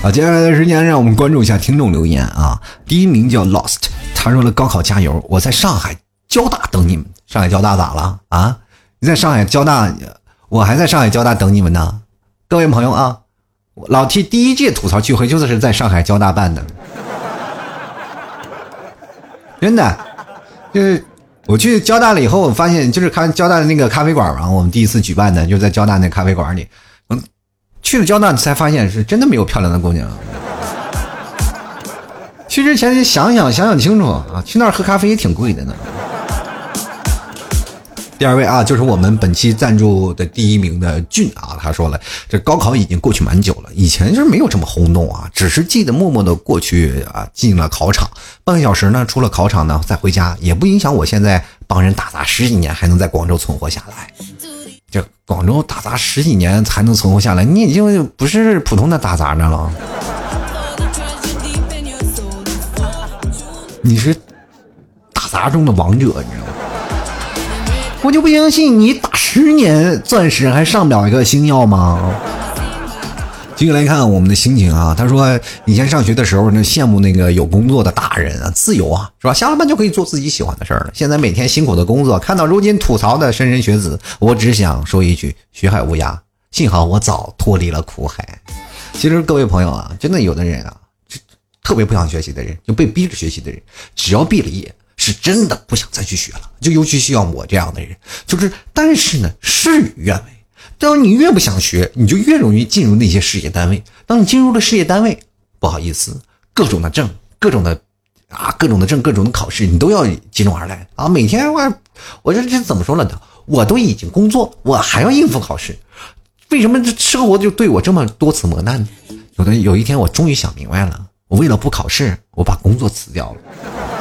好，接下来的时间让我们关注一下听众留言啊。第一名叫 Lost，他说了：“高考加油，我在上海交大等你们。上海交大咋了啊？你在上海交大，我还在上海交大等你们呢。”各位朋友啊，老 T 第一届吐槽聚会就是在上海交大办的，真的，就是我去交大了以后，我发现就是看交大的那个咖啡馆嘛，我们第一次举办的就在交大那咖啡馆里，嗯，去了交大才发现是真的没有漂亮的姑娘。去之前想想想想清楚啊，去那儿喝咖啡也挺贵的呢。第二位啊，就是我们本期赞助的第一名的俊啊，他说了，这高考已经过去蛮久了，以前就是没有这么轰动啊，只是记得默默的过去啊，进了考场，半个小时呢，出了考场呢，再回家，也不影响我现在帮人打杂十几年还能在广州存活下来。这广州打杂十几年才能存活下来，你已经不是普通的打杂的了，你是打杂中的王者，你知道吗？我就不相信你打十年钻石还上不了一个星耀吗？继续来看我们的心情啊，他说以前上学的时候呢，羡慕那个有工作的大人啊，自由啊，是吧？下了班就可以做自己喜欢的事儿了。现在每天辛苦的工作，看到如今吐槽的莘莘学子，我只想说一句：学海无涯。幸好我早脱离了苦海。其实各位朋友啊，真的有的人啊，特别不想学习的人，就被逼着学习的人，只要毕了业。是真的不想再去学了，就尤其需要我这样的人，就是，但是呢，事与愿违。当你越不想学，你就越容易进入那些事业单位。当你进入了事业单位，不好意思，各种的证，各种的啊，各种的证，各种的考试，你都要接踵而来啊。每天我，我这这怎么说了呢？我都已经工作，我还要应付考试，为什么这生活就对我这么多次磨难呢？有的有一天，我终于想明白了，我为了不考试，我把工作辞掉了。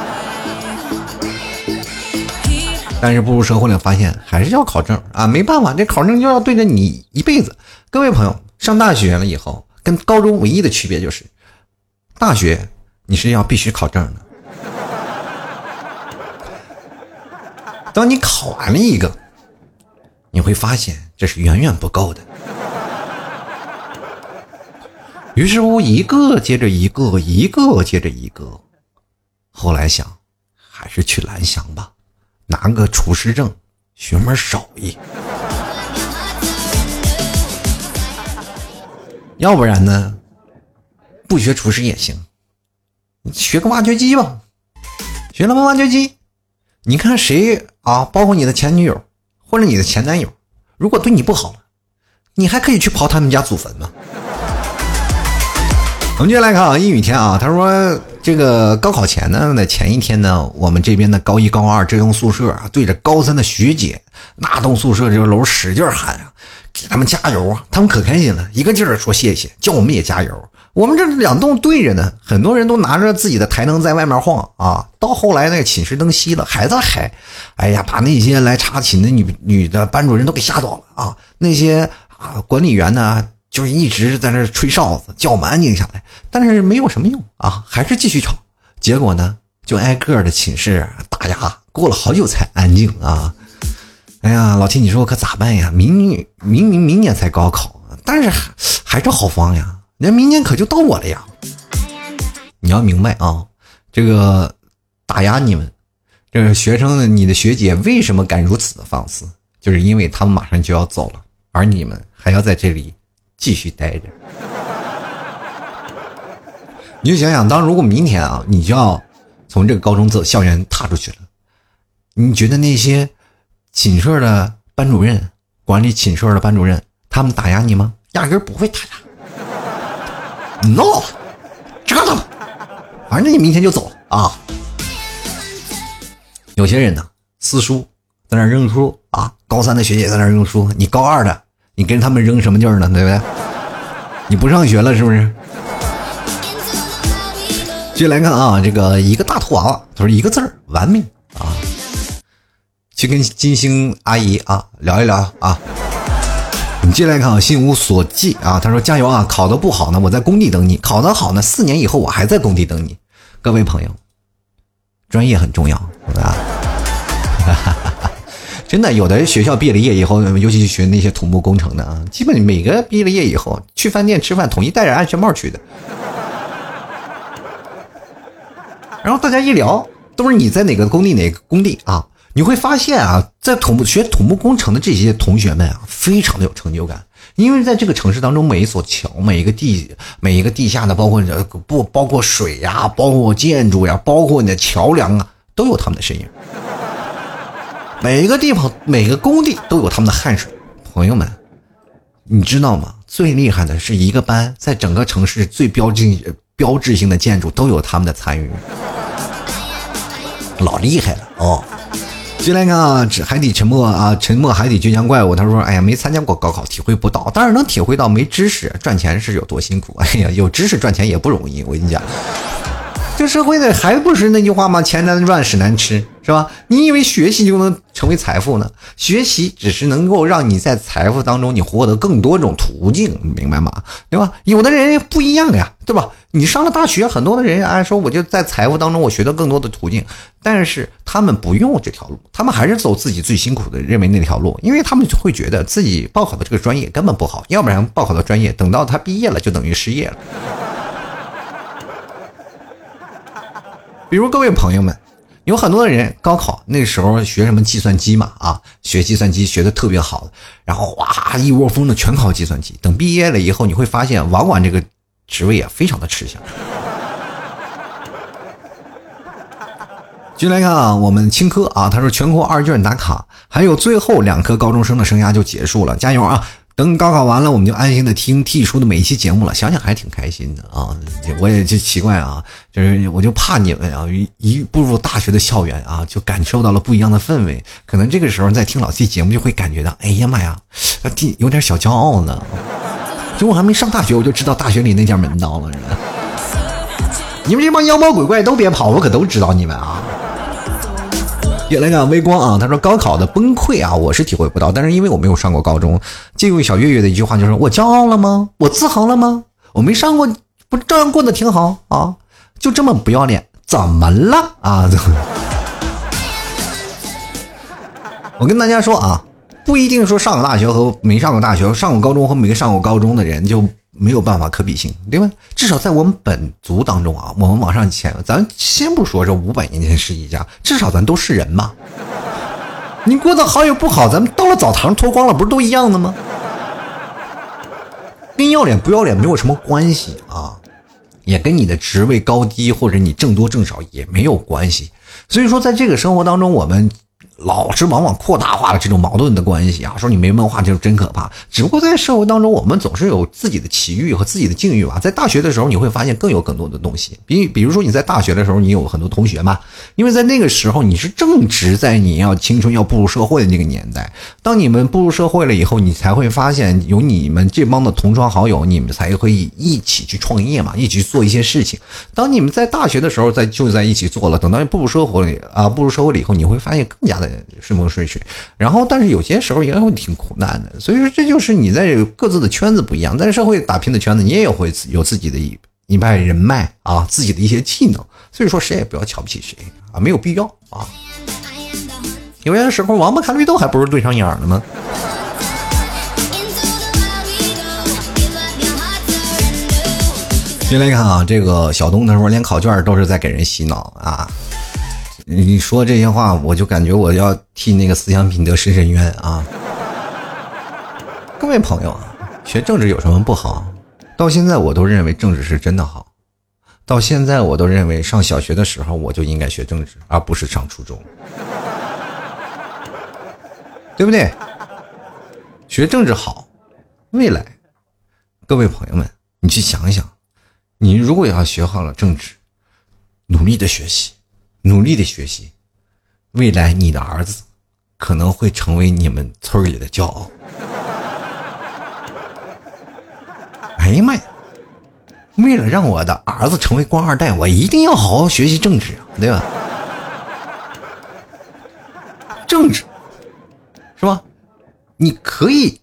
但是步入社会了，发现还是要考证啊，没办法，这考证就要对着你一辈子。各位朋友，上大学了以后，跟高中唯一的区别就是，大学你是要必须考证的。当你考完了一个，你会发现这是远远不够的。于是乎，一个接着一个，一个接着一个，后来想，还是去蓝翔吧。拿个厨师证，学门手艺，要不然呢？不学厨师也行，学个挖掘机吧。学了挖掘机，你看谁啊？包括你的前女友或者你的前男友，如果对你不好，你还可以去刨他们家祖坟吗？我们接下来看啊，阴雨天啊，他说。这个高考前呢，那前一天呢，我们这边的高一、高二这栋宿舍啊，对着高三的学姐那栋宿舍这个楼使劲喊啊，给他们加油啊！他们可开心了，一个劲儿说谢谢，叫我们也加油。我们这两栋对着呢，很多人都拿着自己的台灯在外面晃啊。到后来那个寝室灯熄了，还在嗨，哎呀，把那些来查寝的女女的班主任都给吓到了啊！那些啊管理员呢？就是一直在那吹哨子，叫我们安静下来，但是没有什么用啊，还是继续吵。结果呢，就挨个的寝室打压，过了好久才安静啊。哎呀，老秦，你说我可咋办呀？明明明明明年才高考，但是还是好方呀。那明年可就到我了呀。你要明白啊，这个打压你们，这个学生的，你的学姐为什么敢如此的放肆？就是因为他们马上就要走了，而你们还要在这里。继续待着，你就想想，当如果明天啊，你就要从这个高中走校园踏出去了，你觉得那些寝室的班主任、管理寝室的班主任，他们打压你吗？压根不会打压。No，折腾，反正你明天就走啊。有些人呢，撕书在那扔书啊，高三的学姐在那扔书，你高二的。你跟他们扔什么劲儿呢？对不对？你不上学了是不是？继续来看啊，这个一个大图娃娃，他说一个字儿完美啊。去跟金星阿姨啊聊一聊啊。你进来看啊，心无所寄啊，他说加油啊，考得不好呢，我在工地等你；考得好呢，四年以后我还在工地等你。各位朋友，专业很重要，是吧？(laughs) 真的，有的学校毕了业以后，尤其是学那些土木工程的啊，基本每个毕了业以后去饭店吃饭，统一戴着安全帽去的。然后大家一聊，都是你在哪个工地哪个工地啊？你会发现啊，在土木学土木工程的这些同学们啊，非常的有成就感，因为在这个城市当中，每一所桥、每一个地、每一个地下的，包括不包括水呀，包括建筑呀，包括你的桥梁啊，都有他们的身影。每一个地方、每个工地都有他们的汗水。朋友们，你知道吗？最厉害的是一个班，在整个城市最标志标志性的建筑都有他们的参与。老厉害了哦！进来看啊，海底沉默啊，沉默海底倔强怪物。他说：“哎呀，没参加过高考，体会不到。当然能体会到没知识赚钱是有多辛苦。(laughs) 哎呀，有知识赚钱也不容易。我跟你讲。”这社会的还不是那句话吗？钱难赚，屎难吃，是吧？你以为学习就能成为财富呢？学习只是能够让你在财富当中你获得更多种途径，明白吗？对吧？有的人不一样呀，对吧？你上了大学，很多的人按说我就在财富当中我学到更多的途径，但是他们不用这条路，他们还是走自己最辛苦的，认为那条路，因为他们会觉得自己报考的这个专业根本不好，要不然报考的专业等到他毕业了就等于失业了。比如各位朋友们，有很多的人高考那时候学什么计算机嘛啊，学计算机学的特别好，然后哇一窝蜂的全考计算机。等毕业了以后，你会发现网管这个职位啊非常的吃香。进来看啊，我们青科啊，他说全国二卷打卡，还有最后两科高中生的生涯就结束了，加油啊！等高考完了，我们就安心的听 T 叔的每一期节目了。想想还挺开心的啊！我也就奇怪啊，就是我就怕你们啊，一步入大学的校园啊，就感受到了不一样的氛围。可能这个时候在听老 T 节目，就会感觉到，哎呀妈呀，有点小骄傲呢。就我还没上大学，我就知道大学里那家门道了。你们这帮妖魔鬼怪都别跑，我可都知道你们啊。也来看微光啊，他说高考的崩溃啊，我是体会不到，但是因为我没有上过高中，借用小月月的一句话，就是我骄傲了吗？我自豪了吗？我没上过，不照样过得挺好啊？就这么不要脸，怎么了啊？我跟大家说啊，不一定说上过大学和没上过大学，上过高中和没上过高中的人就。没有办法可比性，对吧？至少在我们本族当中啊，我们往上前，咱先不说这五百年前是一家，至少咱都是人嘛。你过得好与不好，咱们到了澡堂脱光了，不是都一样的吗？跟要脸不要脸没有什么关系啊，也跟你的职位高低或者你挣多挣少也没有关系。所以说，在这个生活当中，我们。老是往往扩大化了这种矛盾的关系啊，说你没文化就是真可怕。只不过在社会当中，我们总是有自己的奇遇和自己的境遇吧。在大学的时候，你会发现更有更多的东西。比比如说你在大学的时候，你有很多同学嘛，因为在那个时候你是正值在你要青春要步入社会的那个年代。当你们步入社会了以后，你才会发现有你们这帮的同窗好友，你们才会一起去创业嘛，一起去做一些事情。当你们在大学的时候在就在一起做了，等到步入社会啊，步入社会了以后，你会发现更加的。顺风顺水，然后但是有些时候也会挺苦难的，所以说这就是你在各自的圈子不一样，在社会打拼的圈子，你也有会有自己的一一派人脉啊，自己的一些技能，所以说谁也不要瞧不起谁啊，没有必要啊。有些时候王八看绿豆还不如对上眼了吗？先来看啊，这个小东他说连考卷都是在给人洗脑啊。你说这些话，我就感觉我要替那个思想品德伸伸冤啊！各位朋友啊，学政治有什么不好？到现在我都认为政治是真的好。到现在我都认为上小学的时候我就应该学政治，而不是上初中，对不对？学政治好，未来，各位朋友们，你去想一想，你如果要学好了政治，努力的学习。努力的学习，未来你的儿子可能会成为你们村里的骄傲。(laughs) 哎呀妈呀！为了让我的儿子成为官二代，我一定要好好学习政治，对吧？政治是吧？你可以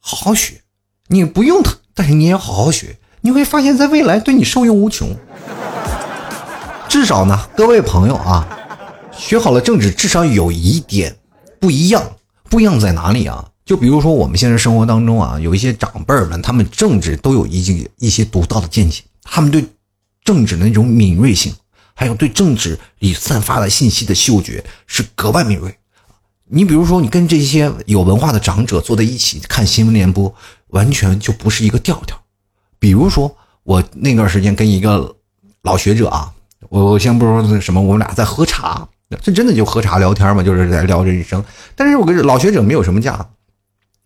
好好学，你不用它，但是你也要好好学，你会发现在未来对你受用无穷。至少呢，各位朋友啊，学好了政治，至少有一点不一样。不一样在哪里啊？就比如说我们现在生活当中啊，有一些长辈们，他们政治都有一些一些独到的见解，他们对政治的那种敏锐性，还有对政治里散发的信息的嗅觉是格外敏锐。你比如说，你跟这些有文化的长者坐在一起看新闻联播，完全就不是一个调调。比如说，我那段时间跟一个老学者啊。我我先不说什么，我们俩在喝茶，这真的就喝茶聊天嘛，就是在聊人生。但是我跟老学者没有什么架子，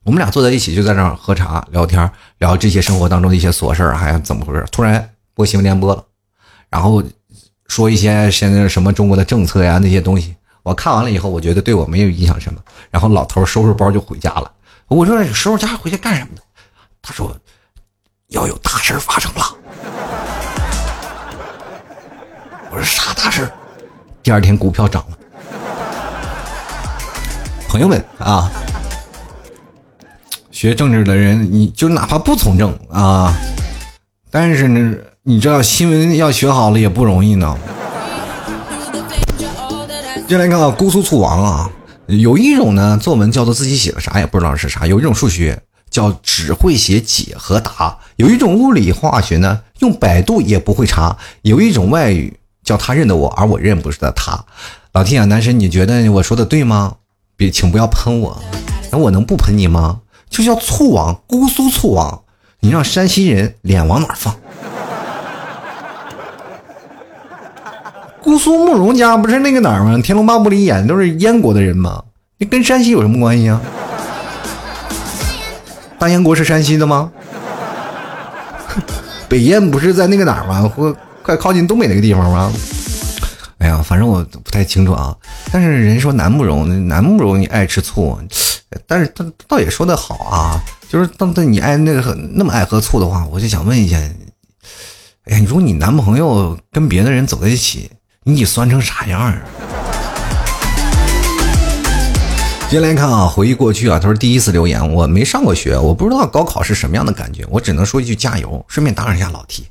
我们俩坐在一起就在那儿喝茶聊天，聊这些生活当中的一些琐事儿，还怎么回事？突然播新闻联播了，然后说一些现在什么中国的政策呀那些东西。我看完了以后，我觉得对我没有影响什么。然后老头收拾包就回家了。我说收拾家回去干什么呢？他说要有大事发生了。我说啥大事第二天股票涨了。朋友们啊，学政治的人，你就哪怕不从政啊，但是呢，你知道新闻要学好了也不容易呢。接下来看啊，姑苏醋王啊，有一种呢作文叫做自己写的啥也不知道是啥，有一种数学叫只会写解和答，有一种物理化学呢用百度也不会查，有一种外语。叫他认得我，而我认不得他。老天啊，男神，你觉得我说的对吗？别，请不要喷我。那我能不喷你吗？就叫醋王，姑苏醋王。你让山西人脸往哪放？姑苏慕容家不是那个哪儿吗？《天龙八部》里演的都是燕国的人吗？你跟山西有什么关系啊？大燕国是山西的吗？(laughs) 北燕不是在那个哪儿吗？或？快靠近东北那个地方吗？哎呀，反正我不太清楚啊。但是人说南慕容，南慕容你爱吃醋，但是他倒也说的好啊。就是当他你爱那个那么爱喝醋的话，我就想问一下，哎呀，你说你男朋友跟别的人走在一起，你得酸成啥样啊？接下来看啊，回忆过去啊，他说第一次留言，我没上过学，我不知道高考是什么样的感觉，我只能说一句加油，顺便打扰一下老 T。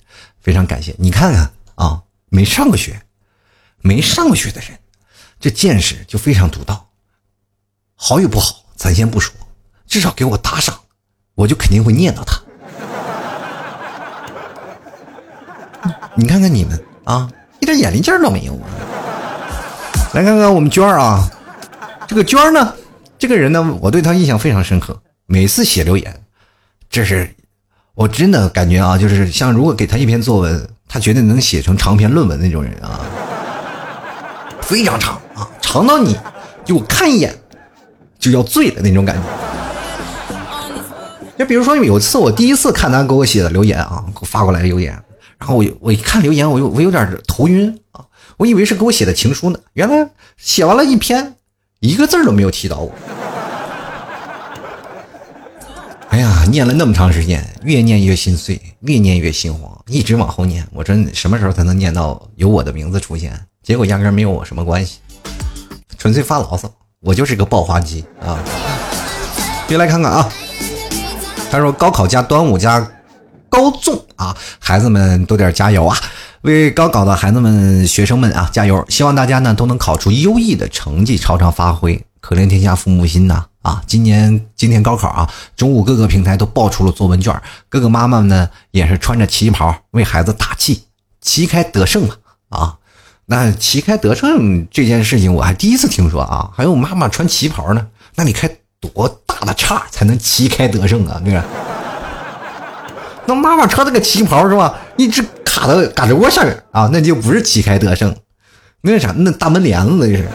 非常感谢你看看啊，没上过学，没上过学的人，这见识就非常独到。好与不好，咱先不说，至少给我打赏，我就肯定会念叨他。(laughs) 你看看你们啊，一点眼力劲都没有。来看看我们娟儿啊，这个娟儿呢，这个人呢，我对他印象非常深刻。每次写留言，这是。我真的感觉啊，就是像如果给他一篇作文，他绝对能写成长篇论文那种人啊，非常长啊，长到你就看一眼就要醉的那种感觉。就比如说有一次我第一次看他给我写的留言啊，给我发过来的留言，然后我我一看留言，我有我有点头晕啊，我以为是给我写的情书呢，原来写完了一篇，一个字都没有提到我。哎呀，念了那么长时间，越念越心碎，越念越心慌，一直往后念。我说什么时候才能念到有我的名字出现？结果压根没有我什么关系，纯粹发牢骚。我就是个爆花机啊！别来看看啊！他说高考加端午加高粽啊，孩子们多点加油啊！为高考的孩子们、学生们啊加油！希望大家呢都能考出优异的成绩，超常发挥。可怜天下父母心呐！啊，今年今天高考啊，中午各个平台都爆出了作文卷，各个妈妈呢也是穿着旗袍为孩子打气，旗开得胜嘛！啊，那旗开得胜这件事情我还第一次听说啊，还有妈妈穿旗袍呢，那你开多大的叉才能旗开得胜啊？对吧？那妈妈穿那个旗袍是吧？一直卡到胳肢窝下面啊，那就不是旗开得胜，那是啥？那大门帘子那是。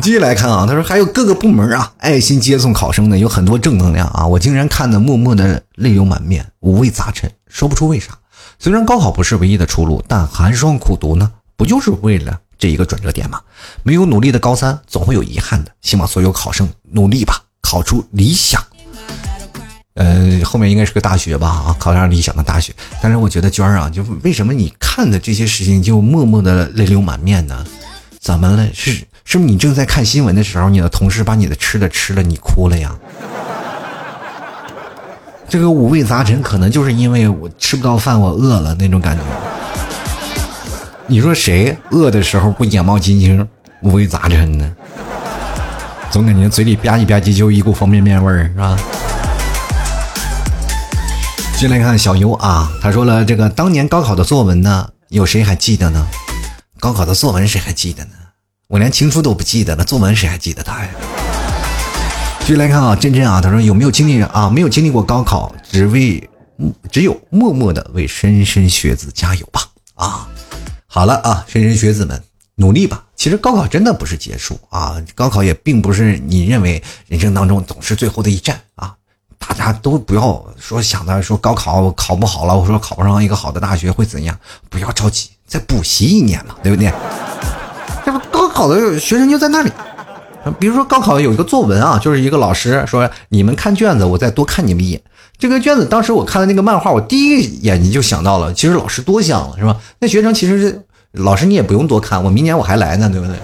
继续来看啊，他说还有各个部门啊，爱心接送考生的有很多正能量啊，我竟然看得默默的泪流满面，五味杂陈，说不出为啥。虽然高考不是唯一的出路，但寒霜苦读呢，不就是为了这一个转折点吗？没有努力的高三，总会有遗憾的。希望所有考生努力吧，考出理想呃，后面应该是个大学吧，啊，考上理想的大学。但是我觉得娟儿啊，就为什么你看的这些事情就默默的泪流满面呢？怎么了？是是不是你正在看新闻的时候，你的同事把你的吃的吃了，你哭了呀？这个五味杂陈，可能就是因为我吃不到饭，我饿了那种感觉。你说谁饿的时候不眼冒金星、五味杂陈呢？总感觉嘴里吧唧吧唧就一股方便面味儿，是吧？进来看小优啊，他说了这个当年高考的作文呢，有谁还记得呢？高考的作文谁还记得呢？我连情书都不记得了，作文谁还记得他呀？继续来看啊，真真啊，他说有没有经历啊？没有经历过高考，只为只有默默的为莘莘学子加油吧！啊，好了啊，莘莘学子们努力吧！其实高考真的不是结束啊，高考也并不是你认为人生当中总是最后的一站啊。大家都不要说想着说高考考不好了，我说考不上一个好的大学会怎样？不要着急，再补习一年嘛，对不对？好的学生就在那里，比如说高考有一个作文啊，就是一个老师说你们看卷子，我再多看你们一眼。这个卷子当时我看的那个漫画，我第一眼你就想到了，其实老师多想了是吧？那学生其实是老师，你也不用多看，我明年我还来呢，对不对？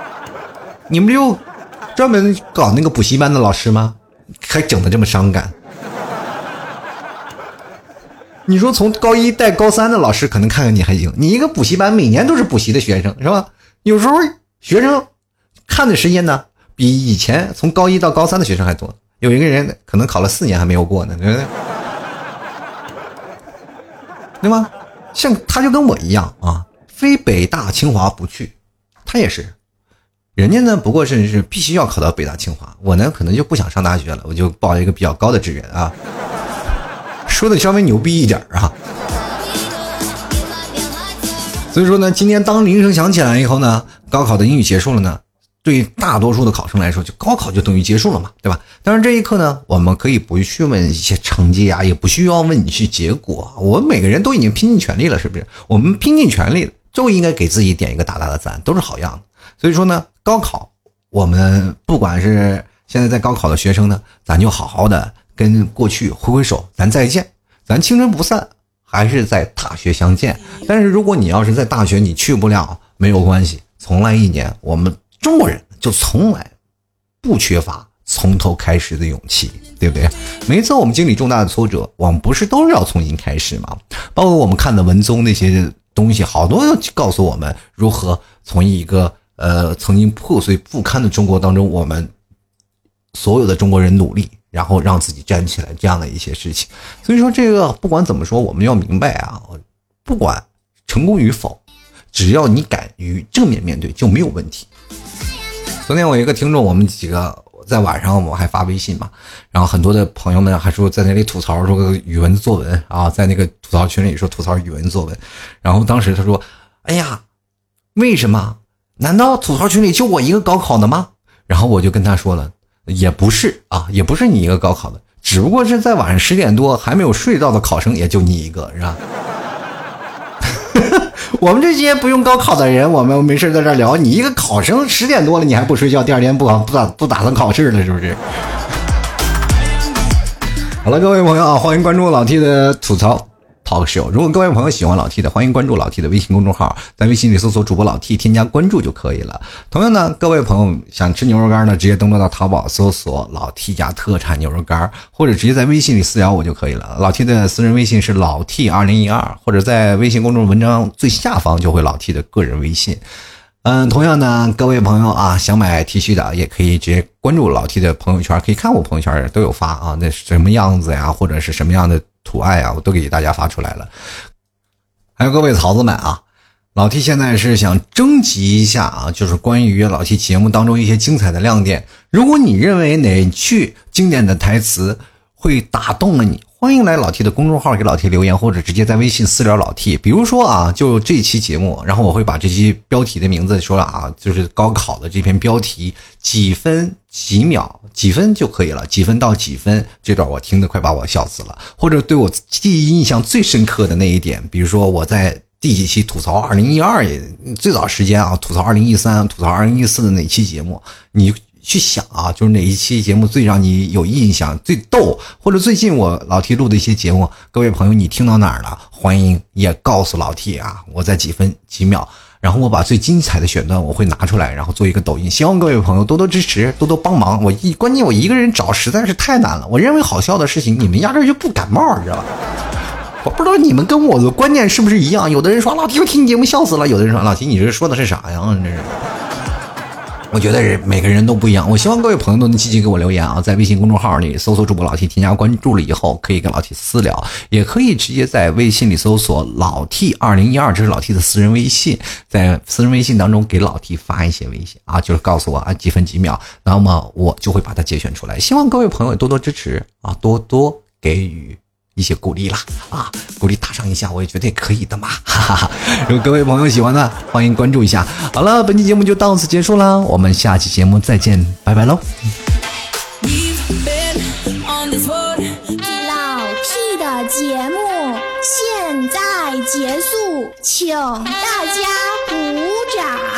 (laughs) 你们就专门搞那个补习班的老师吗？还整的这么伤感？你说从高一带高三的老师可能看看你还行，你一个补习班每年都是补习的学生是吧？有时候学生看的时间呢，比以前从高一到高三的学生还多。有一个人可能考了四年还没有过呢，对不对？对吗？像他就跟我一样啊，非北大清华不去，他也是。人家呢，不过是是必须要考到北大清华，我呢可能就不想上大学了，我就报一个比较高的志愿啊，说的稍微牛逼一点啊。所以说呢，今天当铃声响起来以后呢，高考的英语结束了呢，对大多数的考生来说，就高考就等于结束了嘛，对吧？当然这一刻呢，我们可以不去问一些成绩啊，也不需要问你去结果，我们每个人都已经拼尽全力了，是不是？我们拼尽全力就应该给自己点一个大大的赞，都是好样的。所以说呢。高考，我们不管是现在在高考的学生呢，咱就好好的跟过去挥挥手，咱再见，咱青春不散，还是在大学相见。但是如果你要是在大学你去不了，没有关系，重来一年，我们中国人就从来不缺乏从头开始的勇气，对不对？每一次我们经历重大的挫折，我们不是都是要重新开始吗？包括我们看的文综那些东西，好多告诉我们如何从一个。呃，曾经破碎不堪的中国当中，我们所有的中国人努力，然后让自己站起来，这样的一些事情。所以说，这个不管怎么说，我们要明白啊，不管成功与否，只要你敢于正面面对，就没有问题。昨天我一个听众，我们几个在晚上我还发微信嘛，然后很多的朋友们还说在那里吐槽说语文作文啊，在那个吐槽群里说吐槽语文作文，然后当时他说：“哎呀，为什么？”难道吐槽群里就我一个高考的吗？然后我就跟他说了，也不是啊，也不是你一个高考的，只不过是在晚上十点多还没有睡到的考生也就你一个，是吧？(laughs) 我们这些不用高考的人，我们没事在这聊，你一个考生十点多了你还不睡觉，第二天不不打不打算考试了，是不是？(laughs) 好了，各位朋友啊，欢迎关注老 T 的吐槽。Talk show。如果各位朋友喜欢老 T 的，欢迎关注老 T 的微信公众号，在微信里搜索主播老 T，添加关注就可以了。同样呢，各位朋友想吃牛肉干呢，直接登录到淘宝搜索老 T 家特产牛肉干，或者直接在微信里私聊我就可以了。老 T 的私人微信是老 T 二零一二，或者在微信公众文章最下方就会老 T 的个人微信。嗯，同样呢，各位朋友啊，想买 T 恤的也可以直接关注老 T 的朋友圈，可以看我朋友圈都有发啊，那什么样子呀，或者是什么样的。图案呀，我都给大家发出来了。还有各位曹子们啊，老 T 现在是想征集一下啊，就是关于老 T 节目当中一些精彩的亮点。如果你认为哪句经典的台词会打动了你。欢迎来老 T 的公众号给老 T 留言，或者直接在微信私聊老 T。比如说啊，就这期节目，然后我会把这期标题的名字说了啊，就是高考的这篇标题，几分几秒几分就可以了，几分到几分这段我听得快把我笑死了。或者对我记忆印象最深刻的那一点，比如说我在第几期吐槽二零一二最早时间啊，吐槽二零一三，吐槽二零一四的哪期节目，你。去想啊，就是哪一期节目最让你有印象、最逗，或者最近我老 T 录的一些节目，各位朋友你听到哪儿了？欢迎也告诉老 T 啊，我在几分几秒，然后我把最精彩的选段我会拿出来，然后做一个抖音，希望各位朋友多多支持，多多帮忙。我一关键我一个人找实在是太难了，我认为好笑的事情你们压根就不感冒，你知道吧？我不知道你们跟我的观念是不是一样？有的人说老提我听你节目笑死了，有的人说老提你这说的是啥呀？这是。我觉得人每个人都不一样，我希望各位朋友都能积极给我留言啊，在微信公众号里搜索主播老 T，添加关注了以后，可以跟老 T 私聊，也可以直接在微信里搜索老 T 二零一二，这是老 T 的私人微信，在私人微信当中给老 T 发一些微信啊，就是告诉我啊几分几秒，那么我就会把它节选出来，希望各位朋友多多支持啊，多多给予。一些鼓励啦啊，鼓励打赏一下，我也觉得可以的嘛。哈 (laughs) 哈哈，如果各位朋友喜欢的，欢迎关注一下。好了，本期节目就到此结束了，我们下期节目再见，拜拜喽。老屁的节目现在结束，请大家鼓掌。